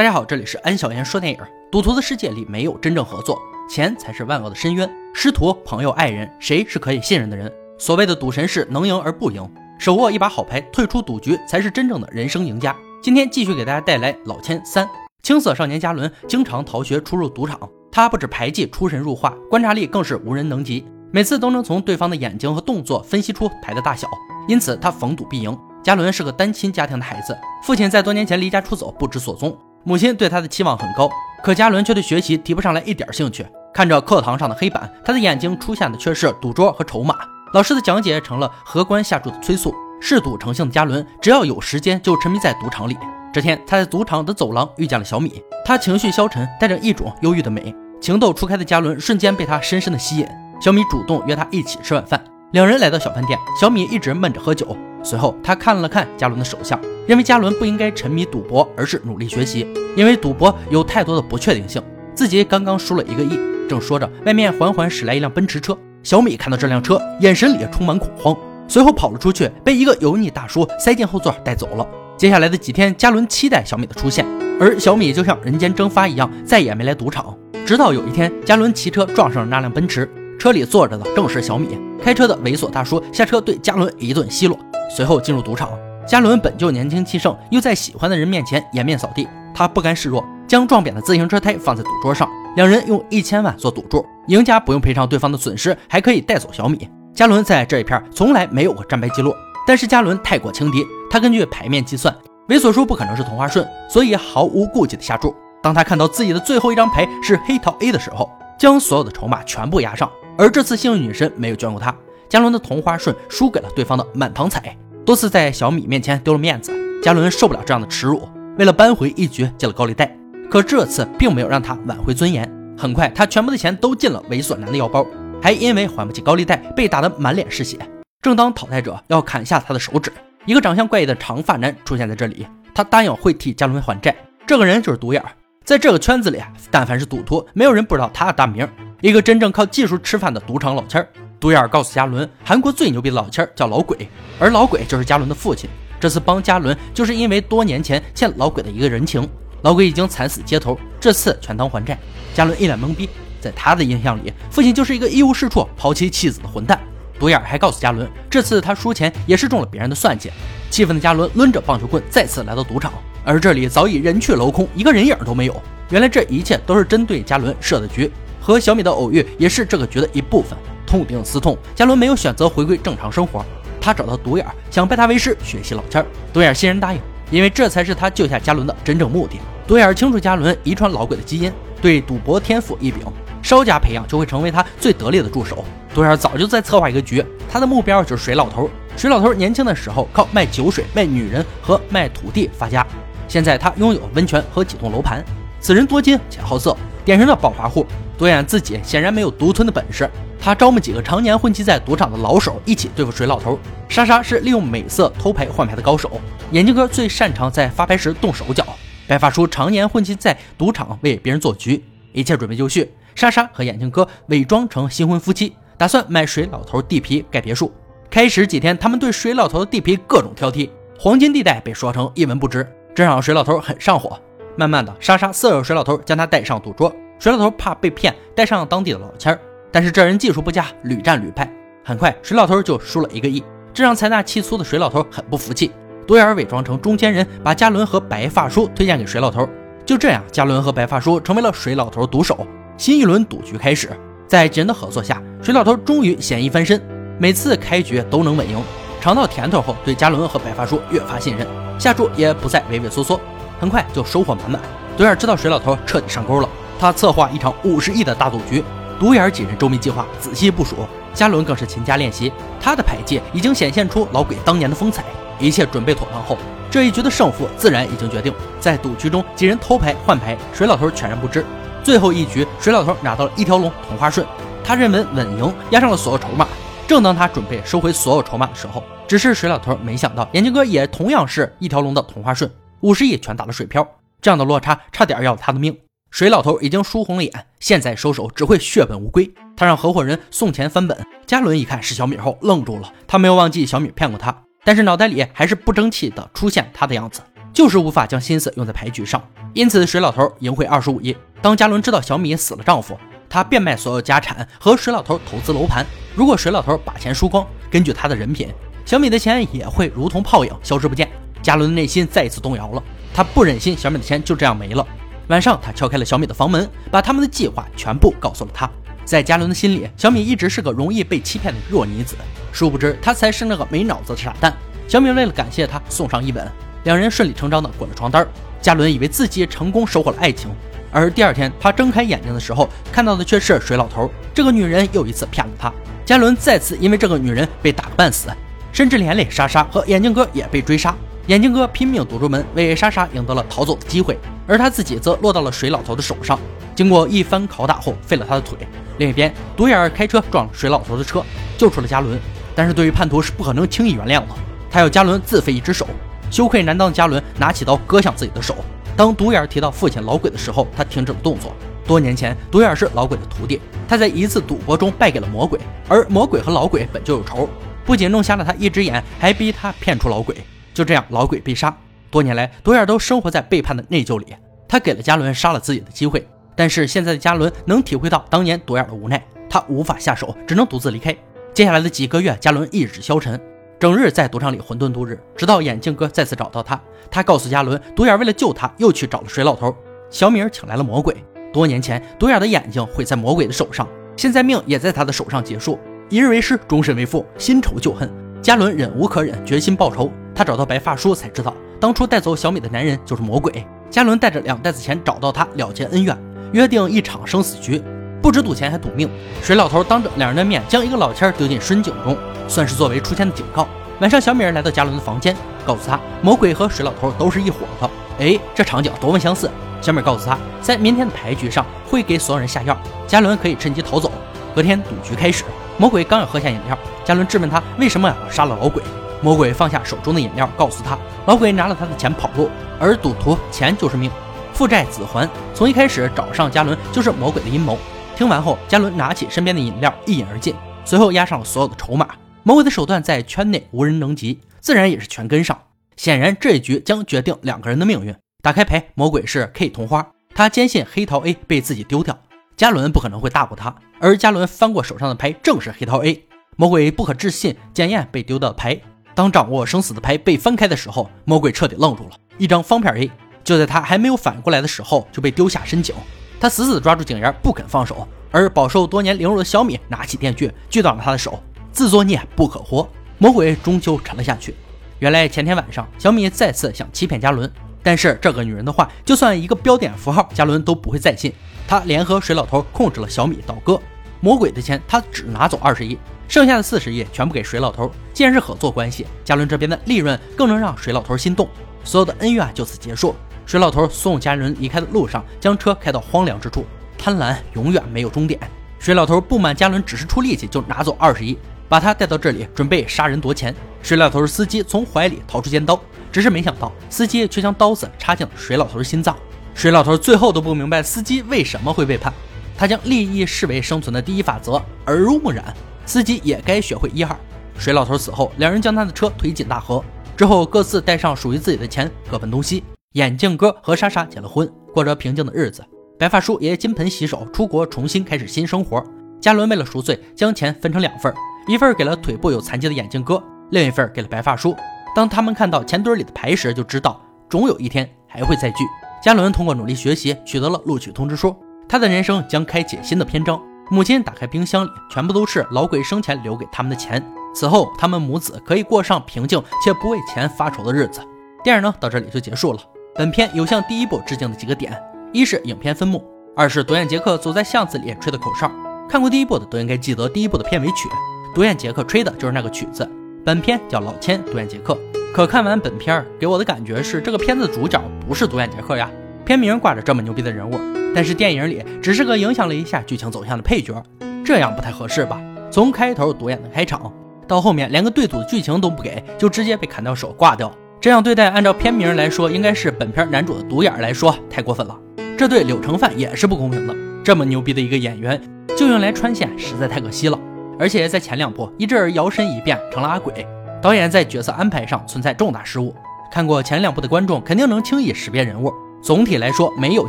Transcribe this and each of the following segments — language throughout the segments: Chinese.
大家好，这里是安小言说电影。赌徒的世界里没有真正合作，钱才是万恶的深渊。师徒、朋友、爱人，谁是可以信任的人？所谓的赌神是能赢而不赢，手握一把好牌，退出赌局才是真正的人生赢家。今天继续给大家带来老千三。青涩少年嘉伦经常逃学出入赌场，他不止牌技出神入化，观察力更是无人能及，每次都能从对方的眼睛和动作分析出牌的大小，因此他逢赌必赢。嘉伦是个单亲家庭的孩子，父亲在多年前离家出走，不知所踪。母亲对他的期望很高，可嘉伦却对学习提不上来一点兴趣。看着课堂上的黑板，他的眼睛出现的却是赌桌和筹码。老师的讲解成了荷官下注的催促。嗜赌成性的嘉伦，只要有时间就沉迷在赌场里。这天，他在赌场的走廊遇见了小米，他情绪消沉，带着一种忧郁的美。情窦初开的嘉伦瞬间被他深深的吸引。小米主动约他一起吃晚饭，两人来到小饭店。小米一直闷着喝酒，随后他看了看嘉伦的手相。认为嘉伦不应该沉迷赌博，而是努力学习，因为赌博有太多的不确定性。自己刚刚输了一个亿，正说着，外面缓缓驶来一辆奔驰车。小米看到这辆车，眼神里充满恐慌，随后跑了出去，被一个油腻大叔塞进后座带走了。接下来的几天，嘉伦期待小米的出现，而小米就像人间蒸发一样，再也没来赌场。直到有一天，嘉伦骑车撞上了那辆奔驰，车里坐着的正是小米。开车的猥琐大叔下车对嘉伦一顿奚落，随后进入赌场。嘉伦本就年轻气盛，又在喜欢的人面前颜面扫地，他不甘示弱，将撞扁的自行车胎放在赌桌上。两人用一千万做赌注，赢家不用赔偿对方的损失，还可以带走小米。嘉伦在这一片从来没有过战败记录，但是嘉伦太过轻敌，他根据牌面计算，猥琐叔不可能是同花顺，所以毫无顾忌的下注。当他看到自己的最后一张牌是黑桃 A 的时候，将所有的筹码全部压上。而这次幸运女神没有眷顾他，嘉伦的同花顺输给了对方的满堂彩。多次在小米面前丢了面子，嘉伦受不了这样的耻辱，为了扳回一局借了高利贷。可这次并没有让他挽回尊严，很快他全部的钱都进了猥琐男的腰包，还因为还不起高利贷被打得满脸是血。正当讨债者要砍下他的手指，一个长相怪异的长发男出现在这里，他答应会替嘉伦还债。这个人就是独眼，在这个圈子里，但凡是赌徒，没有人不知道他的大名，一个真正靠技术吃饭的赌场老千儿。独眼告诉嘉伦，韩国最牛逼的老千儿叫老鬼，而老鬼就是嘉伦的父亲。这次帮嘉伦，就是因为多年前欠老鬼的一个人情。老鬼已经惨死街头，这次全当还债。嘉伦一脸懵逼，在他的印象里，父亲就是一个一无是处、抛妻弃子的混蛋。独眼还告诉嘉伦，这次他输钱也是中了别人的算计。气愤的嘉伦抡着棒球棍再次来到赌场，而这里早已人去楼空，一个人影都没有。原来这一切都是针对嘉伦设的局，和小米的偶遇也是这个局的一部分。痛定思痛，嘉伦没有选择回归正常生活，他找到独眼，想拜他为师学习老千。独眼欣然答应，因为这才是他救下嘉伦的真正目的。独眼清楚嘉伦遗传老鬼的基因，对赌博天赋异禀，稍加培养就会成为他最得力的助手。独眼早就在策划一个局，他的目标就是水老头。水老头年轻的时候靠卖酒水、卖女人和卖土地发家，现在他拥有温泉和几栋楼盘。此人多金且好色，典型的暴发户。独眼自己显然没有独吞的本事。他招募几个常年混迹在赌场的老手一起对付水老头。莎莎是利用美色偷牌换牌的高手，眼镜哥最擅长在发牌时动手脚，白发叔常年混迹在赌场为别人做局。一切准备就绪，莎莎和眼镜哥伪装成新婚夫妻，打算买水老头地皮盖别墅。开始几天，他们对水老头的地皮各种挑剔，黄金地带被说成一文不值，这让水老头很上火。慢慢的，莎莎色诱水老头将他带上赌桌，水老头怕被骗，带上当地的老千儿。但是这人技术不佳，屡战屡败。很快，水老头就输了一个亿，这让财大气粗的水老头很不服气。独眼伪装成中间人，把嘉伦和白发叔推荐给水老头。就这样，嘉伦和白发叔成为了水老头赌手。新一轮赌局开始，在几人的合作下，水老头终于险一翻身，每次开局都能稳赢。尝到甜头后，对嘉伦和白发叔越发信任，下注也不再畏畏缩缩，很快就收获满满。独眼知道水老头彻底上钩了，他策划一场五十亿的大赌局。独眼几人周密计划，仔细部署。嘉伦更是勤加练习，他的牌技已经显现出老鬼当年的风采。一切准备妥当后，这一局的胜负自然已经决定。在赌局中，几人偷牌换牌，水老头全然不知。最后一局，水老头拿到了一条龙同花顺，他认为稳赢，压上了所有筹码。正当他准备收回所有筹码的时候，只是水老头没想到，眼镜哥也同样是一条龙的同花顺，五十亿全打了水漂。这样的落差，差点要了他的命。水老头已经输红了眼，现在收手只会血本无归。他让合伙人送钱翻本。嘉伦一看是小米后愣住了，他没有忘记小米骗过他，但是脑袋里还是不争气的出现他的样子。就是无法将心思用在牌局上。因此，水老头赢回二十五亿。当嘉伦知道小米死了丈夫，他变卖所有家产和水老头投资楼盘。如果水老头把钱输光，根据他的人品，小米的钱也会如同泡影消失不见。嘉伦的内心再一次动摇了，他不忍心小米的钱就这样没了。晚上，他敲开了小米的房门，把他们的计划全部告诉了他。在嘉伦的心里，小米一直是个容易被欺骗的弱女子，殊不知她才是那个没脑子的傻蛋。小米为了感谢他，送上一吻，两人顺理成章的滚了床单。嘉伦以为自己成功收获了爱情，而第二天他睁开眼睛的时候，看到的却是水老头。这个女人又一次骗了他。嘉伦再次因为这个女人被打个半死，甚至连累莎莎和眼镜哥也被追杀。眼镜哥拼命堵住门，为莎莎赢得了逃走的机会，而他自己则落到了水老头的手上。经过一番拷打后，废了他的腿。另一边，独眼开车撞了水老头的车，救出了嘉伦。但是对于叛徒是不可能轻易原谅的，他要嘉伦自废一只手。羞愧难当的嘉伦拿起刀割向自己的手。当独眼提到父亲老鬼的时候，他停止了动作。多年前，独眼是老鬼的徒弟，他在一次赌博中败给了魔鬼，而魔鬼和老鬼本就有仇，不仅弄瞎了他一只眼，还逼他骗出老鬼。就这样，老鬼被杀。多年来，独眼都生活在背叛的内疚里。他给了嘉伦杀了自己的机会，但是现在的嘉伦能体会到当年独眼的无奈，他无法下手，只能独自离开。接下来的几个月，嘉伦意志消沉。整日在赌场里混沌度日，直到眼镜哥再次找到他。他告诉嘉伦，独眼为了救他，又去找了水老头。小米儿请来了魔鬼。多年前，独眼的眼睛毁在魔鬼的手上，现在命也在他的手上结束。一日为师，终身为父，新仇旧恨。嘉伦忍无可忍，决心报仇。他找到白发叔，才知道当初带走小米的男人就是魔鬼。嘉伦带着两袋子钱找到他，了结恩怨，约定一场生死局，不止赌钱，还赌命。水老头当着两人的面，将一个老千丢进深井中。算是作为出千的警告。晚上，小米儿来到嘉伦的房间，告诉他魔鬼和水老头都是一伙的。哎，这场景多么相似！小米告诉他，在明天的牌局上会给所有人下药，嘉伦可以趁机逃走。隔天赌局开始，魔鬼刚要喝下饮料，嘉伦质问他为什么要杀了老鬼。魔鬼放下手中的饮料，告诉他老鬼拿了他的钱跑路，而赌徒钱就是命，父债子还，从一开始找上嘉伦就是魔鬼的阴谋。听完后，嘉伦拿起身边的饮料一饮而尽。随后押上了所有的筹码，魔鬼的手段在圈内无人能及，自然也是全跟上。显然这一局将决定两个人的命运。打开牌，魔鬼是 K 同花，他坚信黑桃 A 被自己丢掉，嘉伦不可能会大过他。而嘉伦翻过手上的牌，正是黑桃 A。魔鬼不可置信，检验被丢掉的牌。当掌握生死的牌被翻开的时候，魔鬼彻底愣住了，一张方片 A。就在他还没有反应过来的时候，就被丢下深井。他死死抓住井沿，不肯放手。而饱受多年凌辱的小米拿起电锯锯断了他的手，自作孽不可活。魔鬼终究沉了下去。原来前天晚上，小米再次想欺骗嘉伦，但是这个女人的话，就算一个标点符号，嘉伦都不会再信。他联合水老头控制了小米倒戈。魔鬼的钱他只拿走二十亿，剩下的四十亿全部给水老头。既然是合作关系，嘉伦这边的利润更能让水老头心动，所有的恩怨就此结束。水老头送嘉伦离开的路上，将车开到荒凉之处。贪婪永远没有终点。水老头不满嘉伦只是出力气就拿走二十亿，把他带到这里准备杀人夺钱。水老头的司机从怀里掏出尖刀，只是没想到司机却将刀子插进了水老头的心脏。水老头最后都不明白司机为什么会背叛，他将利益视为生存的第一法则，耳濡目染，司机也该学会一二。水老头死后，两人将他的车推进大河，之后各自带上属于自己的钱，各奔东西。眼镜哥和莎莎结了婚，过着平静的日子。白发叔也金盆洗手，出国重新开始新生活。嘉伦为了赎罪，将钱分成两份，一份给了腿部有残疾的眼镜哥，另一份给了白发叔。当他们看到钱堆里的牌时，就知道总有一天还会再聚。嘉伦通过努力学习，取得了录取通知书，他的人生将开启新的篇章。母亲打开冰箱里，全部都是老鬼生前留给他们的钱。此后，他们母子可以过上平静且不为钱发愁的日子。电影呢，到这里就结束了。本片有向第一部致敬的几个点。一是影片分幕，二是独眼杰克走在巷子里吹的口哨。看过第一部的都应该记得第一部的片尾曲，独眼杰克吹的就是那个曲子。本片叫老千独眼杰克，可看完本片给我的感觉是这个片子主角不是独眼杰克呀。片名挂着这么牛逼的人物，但是电影里只是个影响了一下剧情走向的配角，这样不太合适吧？从开头独眼的开场到后面连个对赌的剧情都不给，就直接被砍掉手挂掉，这样对待按照片名来说应该是本片男主的独眼来说太过分了。这对柳成范也是不公平的。这么牛逼的一个演员，就用来穿线，实在太可惜了。而且在前两部一阵儿摇身一变成了阿鬼，导演在角色安排上存在重大失误。看过前两部的观众肯定能轻易识别人物。总体来说，没有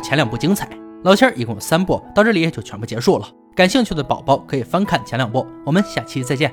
前两部精彩。老千儿一共有三部，到这里就全部结束了。感兴趣的宝宝可以翻看前两部。我们下期再见。